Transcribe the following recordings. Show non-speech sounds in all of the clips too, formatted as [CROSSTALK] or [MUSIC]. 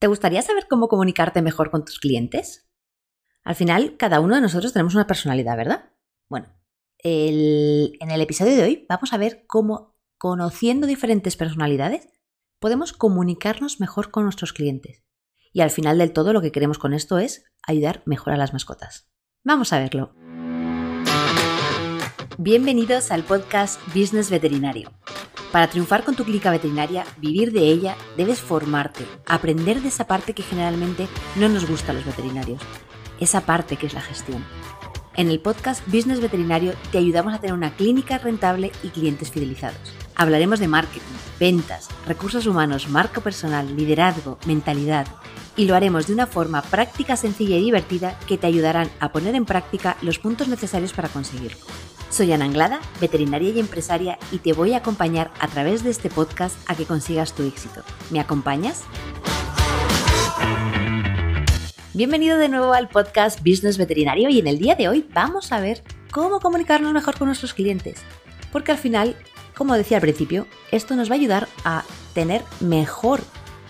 ¿Te gustaría saber cómo comunicarte mejor con tus clientes? Al final, cada uno de nosotros tenemos una personalidad, ¿verdad? Bueno, en el episodio de hoy vamos a ver cómo, conociendo diferentes personalidades, podemos comunicarnos mejor con nuestros clientes. Y al final del todo lo que queremos con esto es ayudar mejor a las mascotas. Vamos a verlo. Bienvenidos al podcast Business Veterinario. Para triunfar con tu clínica veterinaria, vivir de ella, debes formarte, aprender de esa parte que generalmente no nos gusta a los veterinarios, esa parte que es la gestión. En el podcast Business Veterinario te ayudamos a tener una clínica rentable y clientes fidelizados. Hablaremos de marketing, ventas, recursos humanos, marca personal, liderazgo, mentalidad y lo haremos de una forma práctica, sencilla y divertida que te ayudarán a poner en práctica los puntos necesarios para conseguirlo. Soy Ana Anglada, veterinaria y empresaria, y te voy a acompañar a través de este podcast a que consigas tu éxito. ¿Me acompañas? Bienvenido de nuevo al podcast Business Veterinario y en el día de hoy vamos a ver cómo comunicarnos mejor con nuestros clientes. Porque al final, como decía al principio, esto nos va a ayudar a tener mejor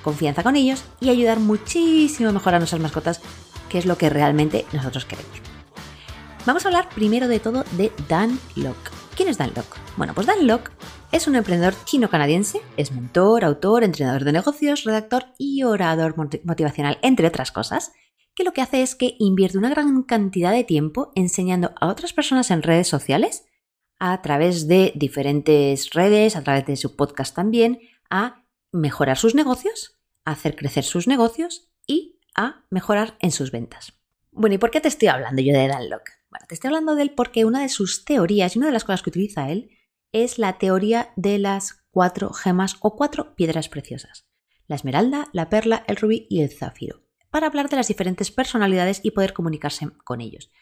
confianza con ellos y ayudar muchísimo mejor a nuestras mascotas, que es lo que realmente nosotros queremos. Vamos a hablar primero de todo de Dan Locke. ¿Quién es Dan Locke? Bueno, pues Dan Locke es un emprendedor chino-canadiense, es mentor, autor, entrenador de negocios, redactor y orador motivacional, entre otras cosas, que lo que hace es que invierte una gran cantidad de tiempo enseñando a otras personas en redes sociales, a través de diferentes redes, a través de su podcast también, a mejorar sus negocios, a hacer crecer sus negocios y a mejorar en sus ventas. Bueno, ¿y por qué te estoy hablando yo de Dan Locke? Bueno, te estoy hablando de él porque una de sus teorías y una de las cosas que utiliza él es la teoría de las cuatro gemas o cuatro piedras preciosas. La esmeralda, la perla, el rubí y el zafiro. Para hablar de las diferentes personalidades y poder comunicarse con ellos.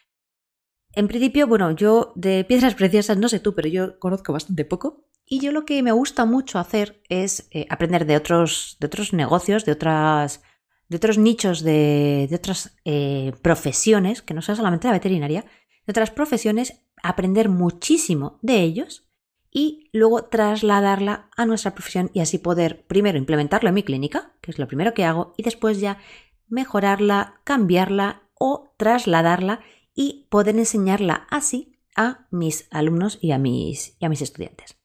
En principio, bueno, yo de piedras [LAUGHS] preciosas no sé tú, pero yo conozco bastante poco. Y yo lo que me gusta mucho hacer es eh, aprender de otros, de otros negocios, de otras de otros nichos, de, otras eh, profesiones, que no sea solamente la veterinaria, otras profesiones, aprender muchísimo de ellos y luego trasladarla a nuestra profesión y así poder primero implementarlo en mi clínica, que es lo primero que hago, y después ya mejorarla, cambiarla o trasladarla y poder enseñarla así a mis alumnos y a mis, y a mis estudiantes.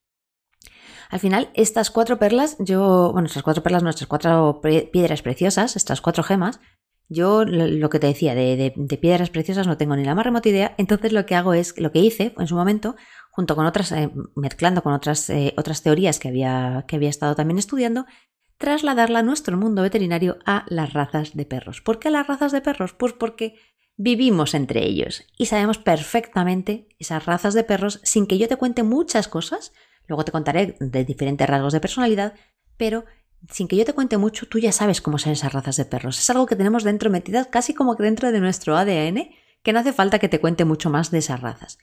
Al final, estas cuatro perlas, yo, bueno, estas cuatro perlas, nuestras cuatro piedras preciosas, estas cuatro gemas, yo lo que te decía, de, piedras preciosas no tengo ni la más remota idea, entonces lo que hago es, lo que hice en su momento, junto con otras, eh, mezclando con otras, eh, otras teorías que había, que había estado también estudiando, trasladarla a nuestro mundo veterinario a las razas de perros. ¿Por qué las razas de perros? Pues porque vivimos entre ellos y sabemos perfectamente esas razas de perros sin que yo te cuente muchas cosas, Luego te contaré de diferentes rasgos de personalidad, pero sin que yo te cuente mucho, tú ya sabes cómo son esas razas de perros. Es algo que tenemos dentro metidas casi como que dentro de nuestro ADN, que no hace falta que te cuente mucho más de esas razas.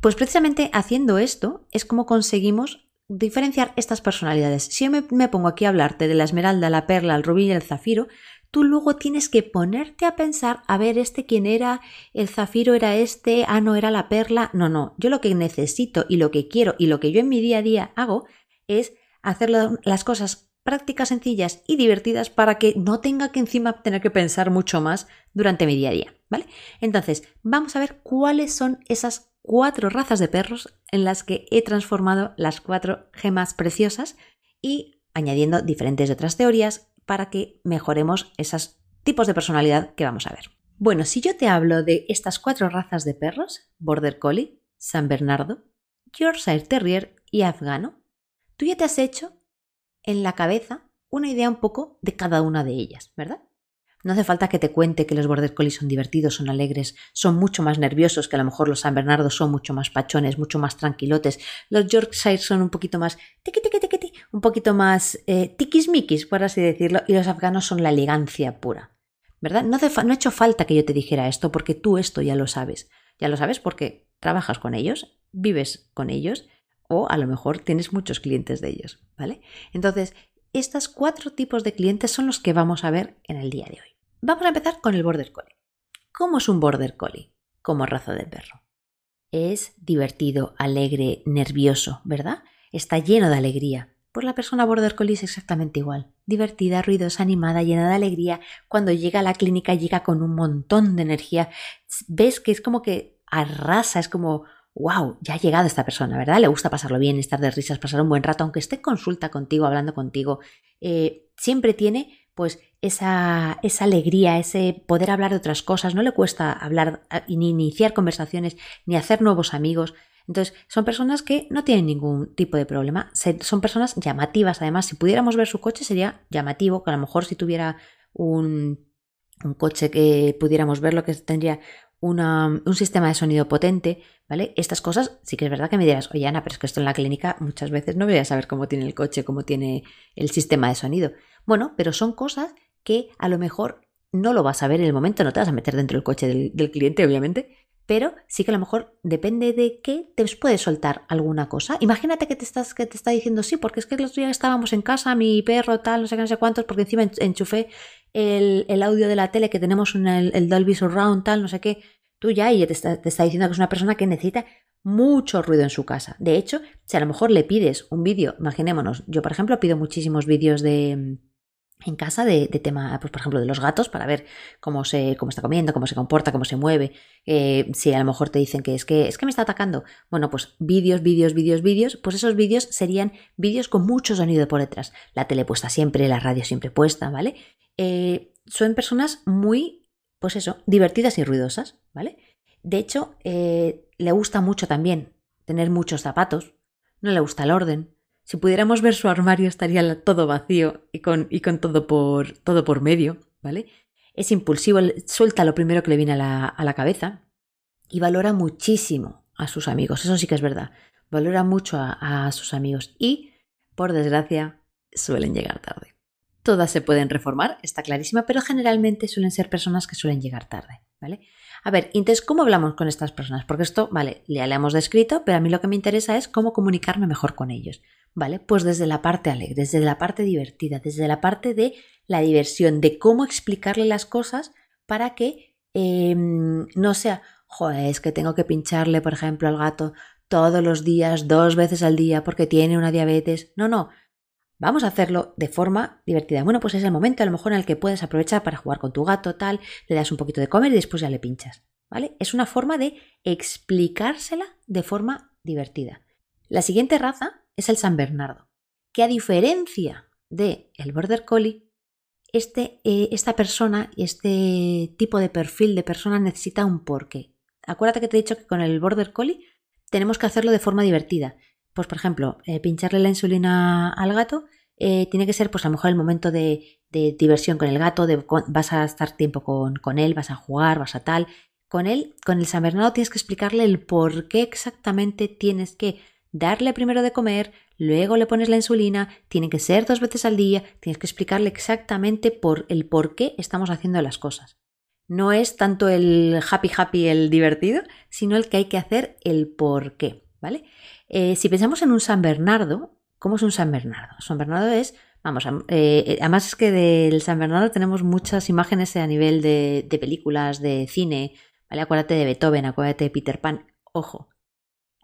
Pues precisamente haciendo esto es como conseguimos diferenciar estas personalidades. Si yo me, pongo aquí a hablarte de la esmeralda, la perla, el rubí y el zafiro, tú luego tienes que ponerte a pensar, a ver, este quién era, el zafiro era este, ah, no era la perla. No, no, yo lo que necesito y lo que quiero y lo que yo en mi día a día hago es hacer las cosas prácticas, sencillas y divertidas para que no tenga que encima tener que pensar mucho más durante mi día a día, ¿vale? Entonces, vamos a ver cuáles son esas cuatro razas de perros en las que he transformado las cuatro gemas preciosas y añadiendo diferentes otras teorías para que mejoremos esos tipos de personalidad que vamos a ver. Bueno, si yo te hablo de estas cuatro razas de perros, Border Collie, San Bernardo, Yorkshire Terrier y Afgano, tú ya te has hecho en la cabeza una idea un poco de cada una de ellas, ¿verdad? No hace falta que te cuente que los Border Collie son divertidos, son alegres, son mucho más nerviosos, que a lo mejor los San Bernardo son mucho más pachones, mucho más tranquilotes. Los Yorkshire son un poquito más tiqui, tiqui, un poquito más eh, tiquismiquis, por así decirlo, y los afganos son la elegancia pura. ¿Verdad? No, no ha hecho falta que yo te dijera esto, porque tú esto ya lo sabes. Ya lo sabes porque trabajas con ellos, vives con ellos, o a lo mejor tienes muchos clientes de ellos, ¿vale? Entonces, estos cuatro tipos de clientes son los que vamos a ver en el día de hoy. Vamos a empezar con el Border Collie. ¿Cómo es un Border Collie como raza de perro? Es divertido, alegre, nervioso, ¿verdad? Está lleno de alegría. Pues la persona border collie es exactamente igual. Divertida, ruidosa, animada, llena de alegría. Cuando llega a la clínica llega con un montón de energía. Ves que es como que arrasa, es como, wow, ya ha llegado esta persona, ¿verdad? Le gusta pasarlo bien, estar de risas, pasar un buen rato, aunque esté en consulta contigo, hablando contigo. Eh, siempre tiene pues esa, esa, alegría, ese poder hablar de otras cosas, no le cuesta hablar ni iniciar conversaciones, ni hacer nuevos amigos. Entonces, son personas que no tienen ningún tipo de problema, son personas llamativas. Además, si pudiéramos ver su coche sería llamativo, que a lo mejor si tuviera un, un coche que pudiéramos ver lo que tendría un sistema de sonido potente, ¿vale? Estas cosas sí que es verdad que me dirás, oye Ana, pero es que esto en la clínica muchas veces no voy a saber cómo tiene el coche, cómo tiene el sistema de sonido. Bueno, pero son cosas que a lo mejor no lo vas a ver en el momento, no te vas a meter dentro del coche del, cliente, obviamente, pero sí que a lo mejor depende de qué te puedes soltar alguna cosa. Imagínate que te estás que te está diciendo sí, porque es que los días estábamos en casa, mi perro tal, no sé qué, no sé cuántos, porque encima enchufé el, audio de la tele que tenemos en el, Dolby Surround tal, no sé qué. Tú ya y te está, te está diciendo que es una persona que necesita mucho ruido en su casa. De hecho, si a lo mejor le pides un vídeo, imaginémonos, yo por ejemplo pido muchísimos vídeos de en casa de, tema, pues por ejemplo, de los gatos para ver cómo se, cómo está comiendo, cómo se comporta, cómo se mueve. Eh, si a lo mejor te dicen que es que es que me está atacando. Bueno, pues vídeos, vídeos, vídeos, vídeos. Pues esos vídeos serían vídeos con mucho sonido por detrás. La tele puesta siempre, la radio siempre puesta, ¿vale? Eh, son personas muy, pues eso, divertidas y ruidosas, ¿vale? De hecho, eh, le gusta mucho también tener muchos zapatos. No le gusta el orden si pudiéramos ver su armario estaría todo vacío y con, todo, por, todo por medio, ¿vale? Es impulsivo, suelta lo primero que le viene a la, a la cabeza y valora muchísimo a sus amigos, eso sí que es verdad, valora mucho a, a sus amigos y, por desgracia, suelen llegar tarde. Todas se pueden reformar, está clarísima, pero generalmente suelen ser personas que suelen llegar tarde, ¿vale? A ver, entonces, ¿cómo hablamos con estas personas? Porque esto, vale, ya le hemos descrito, pero a mí lo que me interesa es cómo comunicarme mejor con ellos. ¿vale? Pues desde la parte alegre, desde la parte divertida, desde la parte de la diversión, de cómo explicarle las cosas para que em, no sea, joder, es que tengo que pincharle, por ejemplo, al gato todos los días, dos veces al día, porque tiene una diabetes. No, no. Vamos a hacerlo de forma divertida. Bueno, pues es el momento a lo mejor en el que puedes aprovechar para jugar con tu gato, tal, le das un poquito de comer y después ya le pinchas. ¿Vale? Es una forma de explicársela de forma divertida. La siguiente raza es el San Bernardo, que a diferencia de el Border Collie, este, eh, esta persona y este tipo de perfil de persona necesita un porqué. Acuérdate que te he dicho que con el Border Collie tenemos que hacerlo de forma divertida. Pues, por ejemplo, eh, pincharle la insulina al gato eh, tiene que ser, pues, a lo mejor el momento de, diversión con el gato, de, vas a estar tiempo con, él, vas a jugar, vas a tal. Con él, con el San Bernardo, tienes que explicarle el por qué exactamente tienes que darle primero de comer, luego le pones la insulina, tiene que ser dos veces al día, tienes que explicarle exactamente por el por qué estamos haciendo las cosas. No es tanto el happy happy, el divertido, sino el que hay que hacer el por qué, ¿vale? Eh, si pensamos en un San Bernardo, ¿cómo es un San Bernardo? San Bernardo es, vamos, eh, además es que del San Bernardo tenemos muchas imágenes a nivel de, películas, de cine, ¿vale? Acuérdate de Beethoven, acuérdate de Peter Pan, ojo,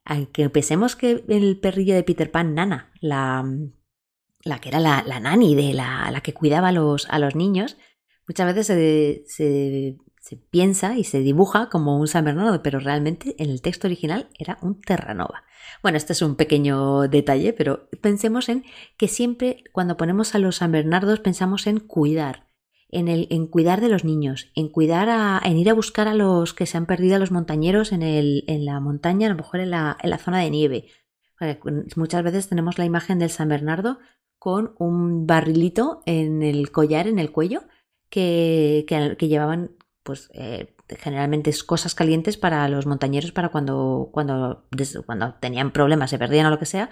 aunque pensemos que el perrillo de Peter Pan, Nana, la, que era la, nani de la, que cuidaba a los, a los niños, muchas veces se, se, se, piensa y se dibuja como un San Bernardo, pero realmente en el texto original era un Terranova. Bueno, este es un pequeño detalle, pero pensemos en que siempre cuando ponemos a los San Bernardos pensamos en cuidar, en, el, en cuidar de los niños, en cuidar a, en ir a buscar a los que se han perdido a los montañeros en, el, en la montaña, a lo mejor en la, en la zona de nieve. Muchas veces tenemos la imagen del San Bernardo con un barrilito en el collar, en el cuello, que, que, llevaban, pues, eh, generalmente cosas calientes para los montañeros para cuando, cuando, cuando tenían problemas, se perdían o lo que sea,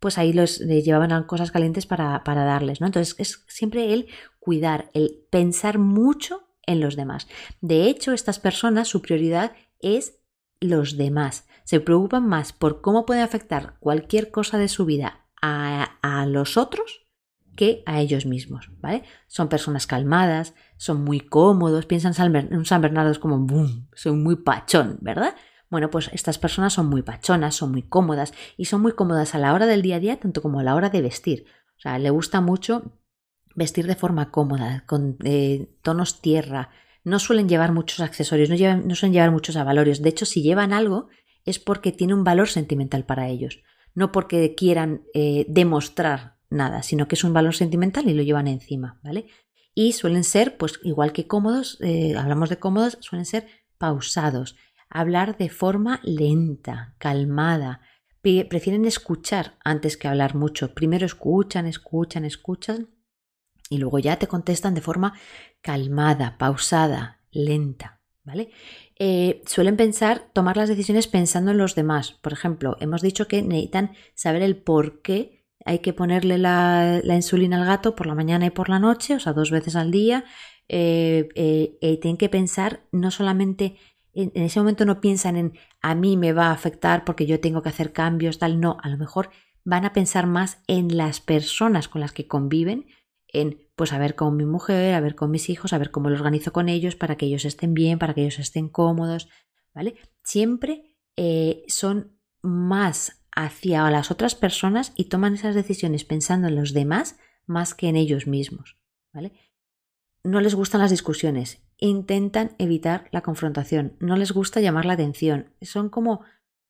pues ahí los llevaban cosas calientes para, para darles, ¿no? Entonces es siempre el cuidar, el pensar mucho en los demás. De hecho, estas personas, su prioridad es los demás. Se preocupan más por cómo puede afectar cualquier cosa de su vida a, a los otros que a ellos mismos, ¿vale? Son personas calmadas, son muy cómodos, piensan en San Bernardo es como, boom, soy muy pachón, ¿verdad? Bueno, pues estas personas son muy pachonas, son muy cómodas y son muy cómodas a la hora del día a día tanto como a la hora de vestir. sea, le gusta mucho vestir de forma cómoda, con eh, tonos tierra. No suelen llevar muchos accesorios, no suelen llevar muchos avalorios. De hecho, si llevan algo es porque tiene un valor sentimental para ellos, no porque quieran eh, demostrar nada, sino que es un valor sentimental y lo llevan encima, ¿vale? Y suelen ser, pues igual que cómodos, eh, hablamos de cómodos, suelen ser pausados, hablar de forma lenta, calmada, prefieren escuchar antes que hablar mucho. Primero escuchan, escuchan, escuchan y luego ya te contestan de forma calmada, pausada, lenta, ¿vale? Eh, suelen pensar, tomar las decisiones pensando en los demás. Por ejemplo, hemos dicho que necesitan saber el por qué hay que ponerle la, insulina al gato por la mañana y por la noche, o sea, dos veces al día. Eh, eh, tienen que pensar no solamente en, ese momento no piensan en a mí me va a afectar porque yo tengo que hacer cambios, tal, no, a lo mejor van a pensar más en las personas con las que conviven, en pues a ver con mi mujer, a ver con mis hijos, a ver cómo lo organizo con ellos para que ellos estén bien, para que ellos estén cómodos, ¿vale? Siempre eh, son más hacia las otras personas y toman esas decisiones pensando en los demás más que en ellos mismos, ¿vale? No les gustan las discusiones intentan evitar la confrontación, no les gusta llamar la atención, son como,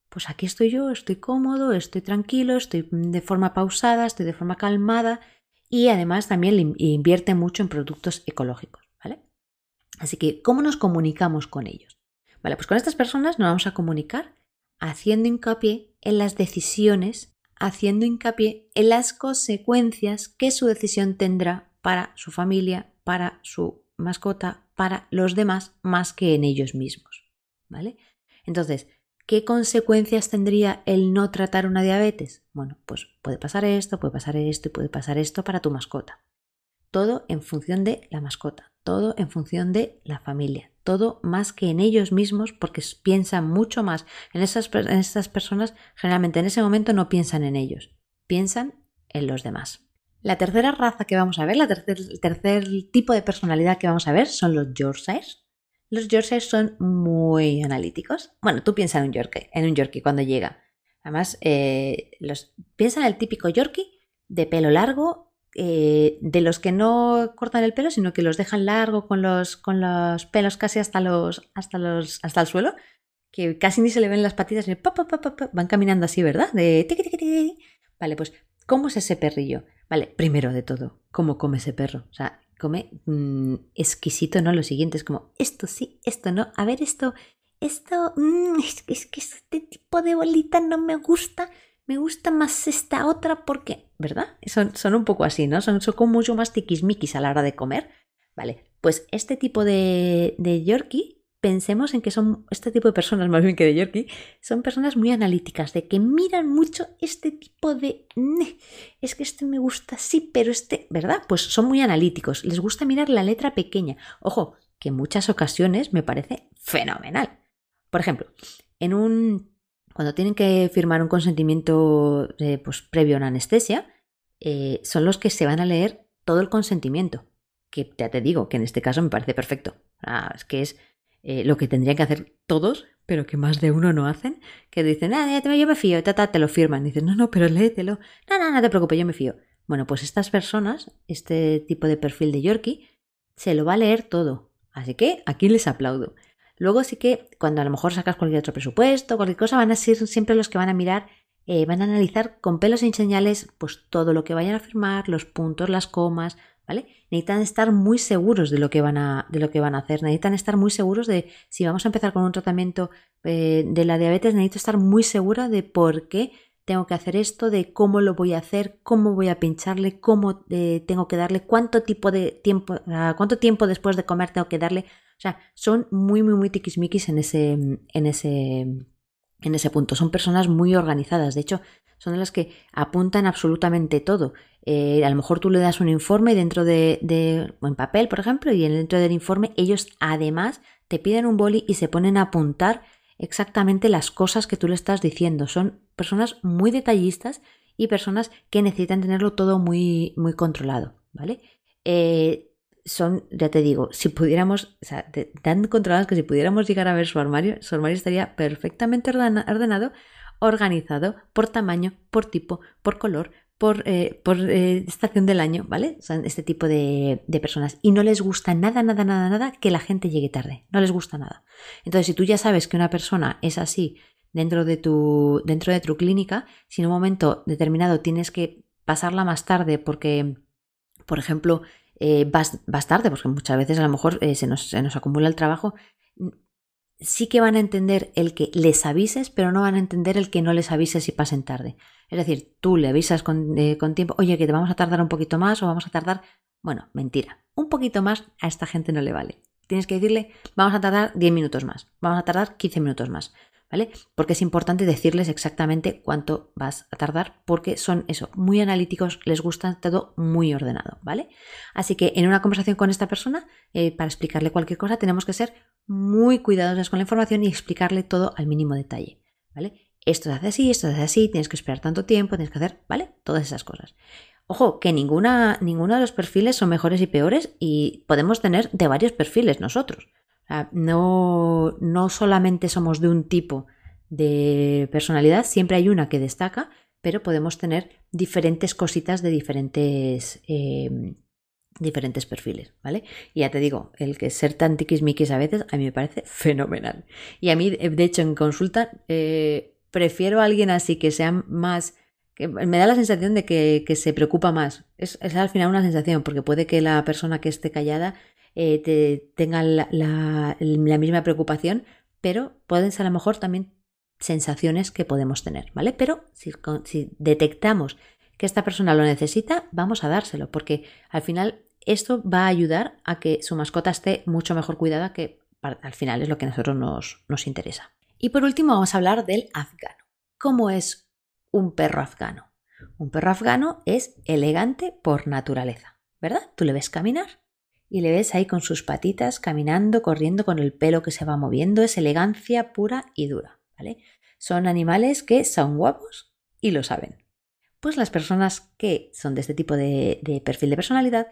pues aquí estoy yo, estoy cómodo, estoy tranquilo, estoy de forma pausada, estoy de forma calmada y además también invierte mucho en productos ecológicos, ¿vale? Así que, ¿cómo nos comunicamos con ellos? Vale, pues con estas personas nos vamos a comunicar haciendo hincapié en las decisiones, haciendo hincapié en las consecuencias que su decisión tendrá para su familia, para su mascota, para los demás más que en ellos mismos. ¿Vale? Entonces, ¿qué consecuencias tendría el no tratar una diabetes? Bueno, pues puede pasar esto, puede pasar esto y puede pasar esto para tu mascota. Todo en función de la mascota, todo en función de la familia, todo más que en ellos mismos porque piensan mucho más en, esas, en estas personas, generalmente en ese momento no piensan en ellos, piensan en los demás. La tercera raza que vamos a ver, el tercer tipo de personalidad que vamos a ver son los Yorkshires. Los Yorkshires son muy analíticos. Bueno, tú piensas en un Yorkie, en un Yorkie cuando llega. Además, eh, los, piensa en el típico Yorkie de pelo largo, eh, de los que no cortan el pelo, sino que los dejan largo con los, con los pelos casi hasta, los, hasta, los, hasta el suelo, que casi ni se le ven las patitas, y van caminando así, ¿verdad? De Vale, pues, ¿cómo es ese perrillo? Vale, primero de todo, ¿cómo come ese perro? O sea, come mm, exquisito, ¿no? Lo siguiente es como, esto sí, esto no. A ver, esto, esto, mm, es, que este tipo de bolita no me gusta. Me gusta más esta otra porque, ¿verdad? Son, son un poco así, ¿no? Son, son mucho más tiquismiquis a la hora de comer. Vale, pues este tipo de, de Yorkie pensemos en que son este tipo de personas, [LAUGHS] más bien que de Yorkie, son personas muy analíticas, de que miran mucho este tipo de... Es que este me gusta, sí, pero este, ¿verdad? Pues son muy analíticos, les gusta mirar la letra pequeña. Ojo, que en muchas ocasiones me parece fenomenal. Por ejemplo, en un... Cuando tienen que firmar un consentimiento eh, pues, previo a una anestesia, eh, son los que se van a leer todo el consentimiento. Que ya te digo que en este caso me parece perfecto. Ah, es que es eh, lo que tendrían que hacer todos, pero que más de uno no hacen, que dicen, ah, yo me fío, ta, te lo firman. Y dicen, no, no, pero léetelo. No, no, no te preocupes, yo me fío. Bueno, pues estas personas, este tipo de perfil de Yorkie, se lo va a leer todo. Así que aquí les aplaudo. Luego sí que cuando a lo mejor sacas cualquier otro presupuesto, cualquier cosa, van a ser siempre los que van a mirar, eh, van a analizar con pelos y señales, pues todo lo que vayan a firmar, los puntos, las comas, ¿vale? Necesitan estar muy seguros de lo que van a, de lo que van a hacer, necesitan estar muy seguros de si vamos a empezar con un tratamiento eh, de la diabetes, necesito estar muy segura de por qué tengo que hacer esto, de cómo lo voy a hacer, cómo voy a pincharle, cómo eh, tengo que darle, cuánto tipo de tiempo, cuánto tiempo después de comer tengo que darle. O sea, son muy, muy, muy tiquismiquis en ese, en ese, en ese punto. Son personas muy organizadas. De hecho, son las que apuntan absolutamente todo. Eh, a lo mejor tú le das un informe dentro de, de, en papel, por ejemplo, y dentro del informe ellos además te piden un boli y se ponen a apuntar exactamente las cosas que tú le estás diciendo. Son personas muy detallistas y personas que necesitan tenerlo todo muy, muy controlado, ¿vale? Eh, son, ya te digo, si pudiéramos, o sea, tan controlados que si pudiéramos llegar a ver su armario, su armario estaría perfectamente ordenado, organizado por tamaño, por tipo, por color, por, eh, por eh, estación del año, ¿vale? Son este tipo de, de, personas. Y no les gusta nada, nada, nada, nada que la gente llegue tarde. No les gusta nada. Entonces, si tú ya sabes que una persona es así dentro de tu, dentro de tu clínica, si en un momento determinado tienes que pasarla más tarde porque, por ejemplo, eh, vas, vas, tarde, porque muchas veces a lo mejor se, nos, se nos acumula el trabajo, sí que van a entender el que les avises, pero no van a entender el que no les avises y pasen tarde. Es decir, tú le avisas con, eh, con, tiempo, oye, que te vamos a tardar un poquito más o vamos a tardar. Bueno, mentira. Un poquito más a esta gente no le vale. Tienes que decirle, vamos a tardar 10 minutos más, vamos a tardar 15 minutos más. ¿Vale? Porque es importante decirles exactamente cuánto vas a tardar, porque son eso, muy analíticos, les gusta todo muy ordenado, ¿vale? Así que en una conversación con esta persona, eh, para explicarle cualquier cosa, tenemos que ser muy cuidadosos con la información y explicarle todo al mínimo detalle, ¿vale? Esto se hace así, esto se hace así, tienes que esperar tanto tiempo, tienes que hacer, ¿vale? Todas esas cosas. Ojo, que ninguna, ninguno de los perfiles son mejores y peores y podemos tener de varios perfiles nosotros no, no solamente somos de un tipo de personalidad, siempre hay una que destaca, pero podemos tener diferentes cositas de diferentes, em, diferentes perfiles, ¿vale? Y ya te digo, el que ser tan tiquismiquis a veces a mí me parece [LAUGHS] fenomenal. Y a mí, de hecho, en consulta eh, prefiero a alguien así que sea más... Que me da la sensación de que, se preocupa más. Es al final una sensación, porque puede que la persona que esté callada eh, te, tengan la, misma preocupación, pero pueden ser a lo mejor también sensaciones que podemos tener, ¿vale? Pero si, si detectamos que esta persona lo necesita, vamos a dárselo, porque al final esto va a ayudar a que su mascota esté mucho mejor cuidada, que al final es lo que a nosotros nos, nos interesa. Y por último vamos a hablar del afgano. ¿Cómo es un perro afgano? Un perro afgano es elegante por naturaleza, ¿verdad? Tú le ves caminar y le ves ahí con sus patitas caminando, corriendo con el pelo que se va moviendo, es elegancia pura y dura, ¿vale? Son animales que son guapos y lo saben. Pues las personas que son de este tipo de, perfil de personalidad,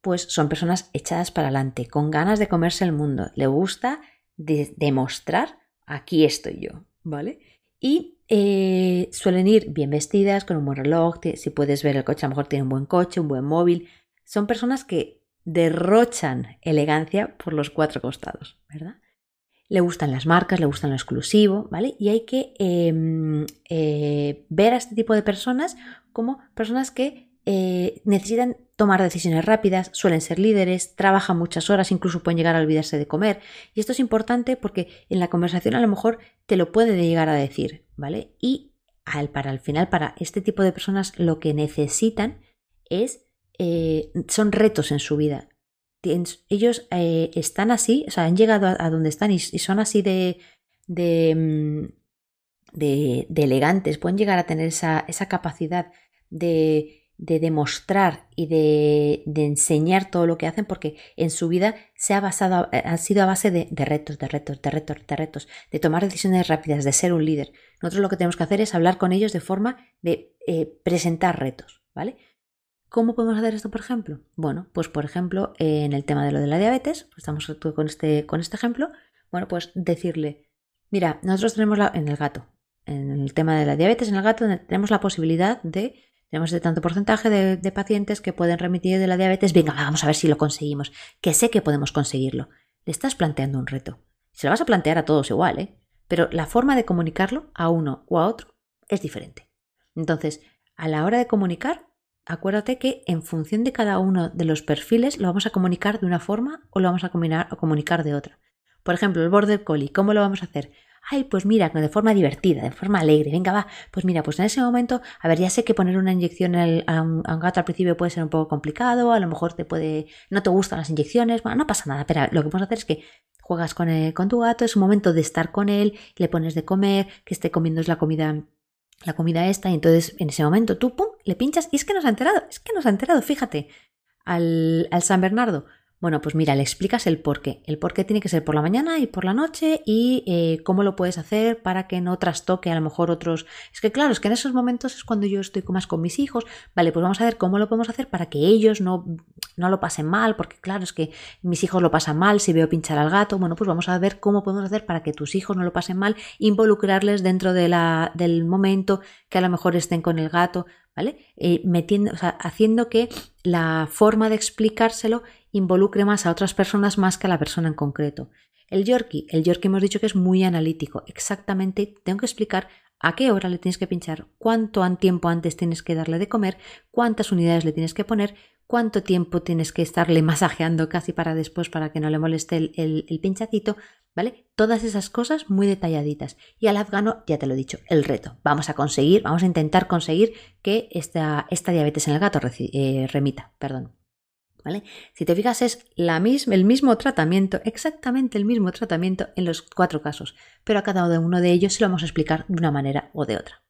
pues son personas echadas para adelante, con ganas de comerse el mundo. Le gusta demostrar, aquí estoy yo, ¿vale? Y eh, suelen ir bien vestidas, con un buen reloj, si puedes ver el coche, a lo mejor tiene un buen coche, un buen móvil. Son personas que derrochan elegancia por los cuatro costados, ¿verdad? Le gustan las marcas, le gustan lo exclusivo, ¿vale? Y hay que em, eh, ver a este tipo de personas como personas que eh, necesitan tomar decisiones rápidas, suelen ser líderes, trabajan muchas horas, incluso pueden llegar a olvidarse de comer. Y esto es importante porque en la conversación a lo mejor te lo puede llegar a decir, ¿vale? Y al, para el final, para este tipo de personas, lo que necesitan es eh, son retos en su vida. Ellos eh, están así, o sea, han llegado a, donde están y, son así de, mm, de, de, elegantes, pueden llegar a tener esa, esa capacidad de, de, demostrar y de, de, enseñar todo lo que hacen porque en su vida se ha basado, ha sido a base de, retos, de retos, de retos, de retos, de tomar decisiones rápidas, de ser un líder. Nosotros lo que tenemos que hacer es hablar con ellos de forma de eh, presentar retos, ¿vale? ¿Cómo podemos hacer esto, por ejemplo? Bueno, pues por ejemplo, en el tema de lo de la diabetes, pues estamos con este, con este ejemplo, bueno, pues decirle, mira, nosotros tenemos la, en el gato, en el tema de la diabetes, en el gato tenemos la posibilidad de, tenemos de tanto porcentaje de, pacientes que pueden remitir de la diabetes, venga, vamos a ver si lo conseguimos, que sé que podemos conseguirlo. Le estás planteando un reto. Se lo vas a plantear a todos igual, ¿eh? Pero la forma de comunicarlo a uno o a otro es diferente. Entonces, a la hora de comunicar, acuérdate que en función de cada uno de los perfiles lo vamos a comunicar de una forma o lo vamos a, comunicar de otra. Por ejemplo, el border collie, ¿cómo lo vamos a hacer? Ay, pues mira, de forma divertida, de forma alegre. Venga, va. Pues mira, pues en ese momento, a ver, ya sé que poner una inyección a, un, gato al principio puede ser un poco complicado, a lo mejor te puede, no te gustan las inyecciones, bueno, no pasa nada, pero lo que vamos a hacer es que juegas con, con tu gato, es un momento de estar con él, le pones de comer, que esté comiendo la comida la comida esta y entonces en ese momento tú, pum, le pinchas y es que nos ha enterado, es que nos ha enterado, fíjate, al, al San Bernardo. Bueno, pues mira, le explicas el por qué. El por qué tiene que ser por la mañana y por la noche y eh, cómo lo puedes hacer para que no trastoque a lo mejor otros. Es que claro, es que en esos momentos es cuando yo estoy más con mis hijos. Vale, pues vamos a ver cómo lo podemos hacer para que ellos no, no lo pasen mal, porque claro, es que mis hijos lo pasan mal si veo pinchar al gato. Bueno, pues vamos a ver cómo podemos hacer para que tus hijos no lo pasen mal, involucrarles dentro de la, del momento que a lo mejor estén con el gato. ¿Vale? Eh, metiendo, o sea, haciendo que la forma de explicárselo involucre más a otras personas más que a la persona en concreto. El Yorkie, el Yorkie hemos dicho que es muy analítico. Exactamente, tengo que explicar a qué hora le tienes que pinchar, cuánto tiempo antes tienes que darle de comer, cuántas unidades le tienes que poner, cuánto tiempo tienes que estarle [LAUGHS] masajeando casi para después para que no le moleste el, el, pinchacito, ¿vale? Todas esas cosas muy detalladitas. Y al afgano, ya te lo he dicho, el reto. Vamos a conseguir, vamos a intentar conseguir que esta, esta diabetes en el gato eh, remita, perdón. ¿Vale? Si te fijas es la el mismo tratamiento, exactamente el mismo tratamiento en los cuatro casos, pero a cada uno de ellos se lo vamos a explicar de una manera o de otra.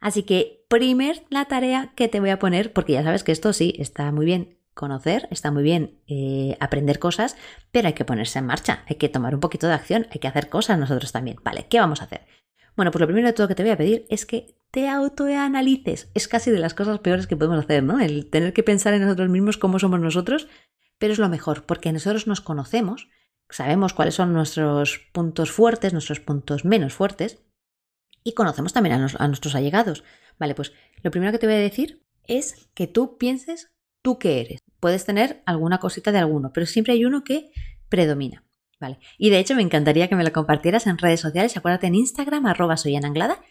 Así que, primer la tarea que te voy a poner, porque ya sabes que esto sí, está muy bien conocer, está muy bien eh, aprender cosas, pero hay que ponerse en marcha, hay que tomar un poquito de acción, hay que hacer cosas nosotros también. Vale, ¿qué vamos a hacer? Bueno, pues lo primero de todo que te voy a pedir es que te autoanalices. Es casi de las cosas peores que podemos hacer, ¿no? El tener que pensar en nosotros mismos cómo somos nosotros, pero es lo mejor, porque nosotros nos conocemos, sabemos cuáles son nuestros puntos fuertes, nuestros puntos menos fuertes, y conocemos también a, nuestros allegados. Vale, pues lo primero que te voy a decir es que tú pienses tú qué eres. Puedes tener alguna cosita de alguno, pero siempre hay uno que predomina. Vale. Y de hecho me encantaría que me lo compartieras en redes sociales. Acuérdate en Instagram, arroba soy anglada.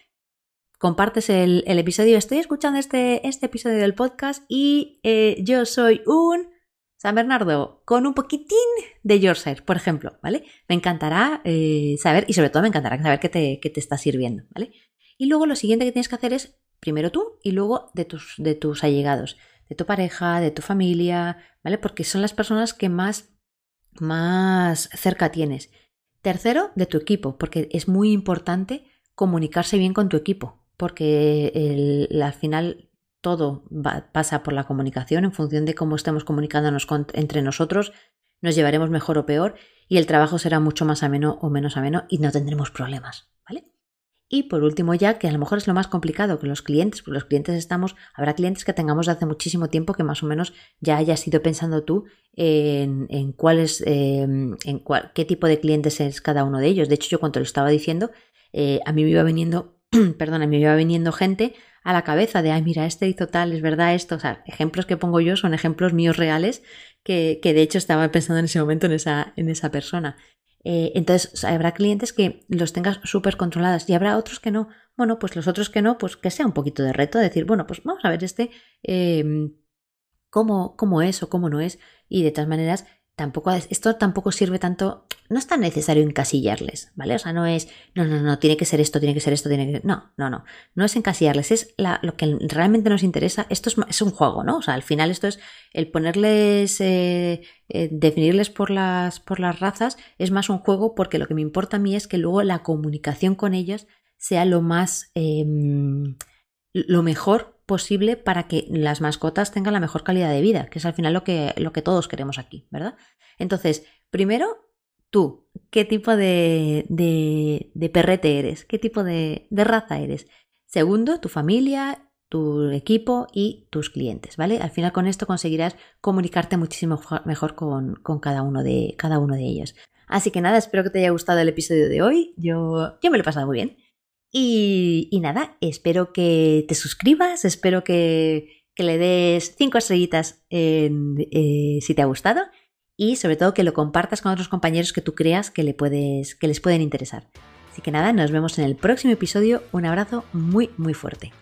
Compartes el, episodio. Estoy escuchando este, este episodio del podcast y eh, yo soy un San Bernardo con un poquitín de Yorkshire, por ejemplo, ¿vale? Me encantará eh, saber, y sobre todo me encantará saber qué te, está sirviendo, ¿vale? Y luego lo siguiente que tienes que hacer es, primero tú y luego de tus allegados, de tu pareja, de tu familia, ¿vale? Porque son las personas que más, más cerca tienes. Tercero, de tu equipo, porque es muy importante comunicarse bien con tu equipo, porque al final todo pasa por la comunicación, en función de cómo estemos comunicándonos entre nosotros, nos llevaremos mejor o peor y el trabajo será mucho más ameno o menos ameno y no tendremos problemas, ¿vale? Y por último ya, que a lo mejor es lo más complicado que los clientes, porque los clientes estamos, habrá clientes que tengamos de hace muchísimo tiempo que más o menos ya hayas ido pensando tú en, cuáles, em, en qué tipo de clientes es cada uno de ellos. De hecho, yo cuando lo estaba diciendo, eh, a mí me iba viniendo, perdón, a mí me iba viniendo gente a la cabeza de, ay, mira, este hizo tal, es verdad esto. O sea, ejemplos que pongo yo son ejemplos míos reales que, de hecho estaba pensando en ese momento en esa, en esa persona. Eh, entonces, habrá clientes que los tengas súper controladas y habrá otros que no. Bueno, pues los otros que no, pues que sea un poquito de reto, decir, bueno, pues vamos a ver este em, cómo, cómo es o cómo no es. Y de todas maneras, tampoco, esto tampoco sirve tanto, no es tan necesario encasillarles, ¿vale? O sea, no es, no, no, no, tiene que ser esto, tiene que ser esto, tiene que no, no, no, no es encasillarles, es lo que realmente nos interesa, esto es, un juego, ¿no? O sea, al final esto es el ponerles, eh, eh, definirles por las, por las razas, es más un juego porque lo que me importa a mí es que luego la comunicación con ellos sea lo más, em, lo mejor posible para que las mascotas tengan la mejor calidad de vida, que es al final lo que, lo que todos queremos aquí, ¿verdad? Entonces, primero, tú, ¿qué tipo de, de, perrete eres? ¿Qué tipo de, raza eres? Segundo, tu familia, tu equipo y tus clientes, ¿vale? Al final con esto conseguirás comunicarte muchísimo mejor con, con, cada, uno de, cada uno de ellos. Así que nada, espero que te haya gustado el episodio de hoy. Yo, yo me lo he pasado muy bien. Y, nada, espero que te suscribas, espero que, le des cinco estrellitas eh, si te ha gustado y sobre todo que lo compartas con otros compañeros que tú creas que, que les pueden interesar. Así que nada, nos vemos en el próximo episodio. Un abrazo muy muy fuerte.